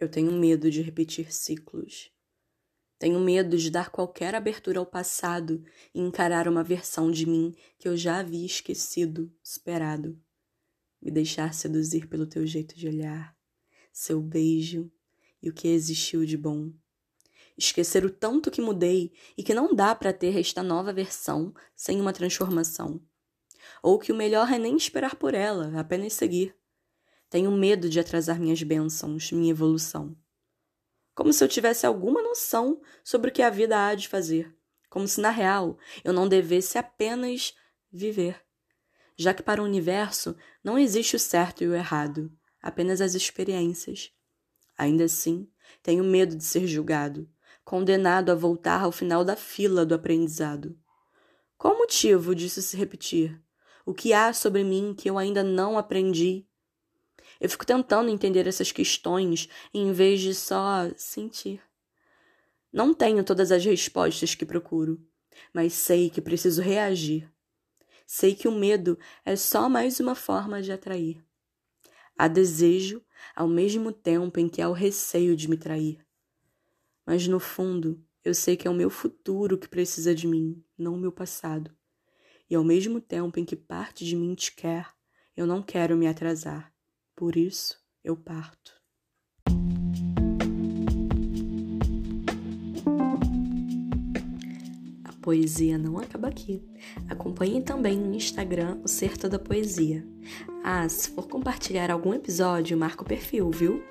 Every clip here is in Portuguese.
Eu tenho medo de repetir ciclos. Tenho medo de dar qualquer abertura ao passado e encarar uma versão de mim que eu já havia esquecido, esperado. Me deixar seduzir pelo teu jeito de olhar, seu beijo e o que existiu de bom. Esquecer o tanto que mudei e que não dá para ter esta nova versão sem uma transformação. Ou que o melhor é nem esperar por ela, apenas seguir. Tenho medo de atrasar minhas bênçãos, minha evolução. Como se eu tivesse alguma noção sobre o que a vida há de fazer. Como se, na real, eu não devesse apenas viver. Já que para o universo não existe o certo e o errado, apenas as experiências. Ainda assim, tenho medo de ser julgado, condenado a voltar ao final da fila do aprendizado. Qual o motivo disso se repetir? O que há sobre mim que eu ainda não aprendi eu fico tentando entender essas questões em vez de só sentir. Não tenho todas as respostas que procuro, mas sei que preciso reagir. Sei que o medo é só mais uma forma de atrair. Há desejo ao mesmo tempo em que há o receio de me trair. Mas no fundo, eu sei que é o meu futuro que precisa de mim, não o meu passado. E ao mesmo tempo em que parte de mim te quer, eu não quero me atrasar. Por isso eu parto. A poesia não acaba aqui. Acompanhe também no Instagram o Certo da Poesia. Ah, se for compartilhar algum episódio, marca o perfil, viu?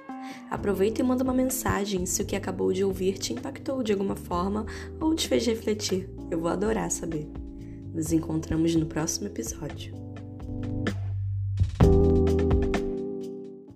Aproveita e manda uma mensagem se o que acabou de ouvir te impactou de alguma forma ou te fez refletir. Eu vou adorar saber. Nos encontramos no próximo episódio.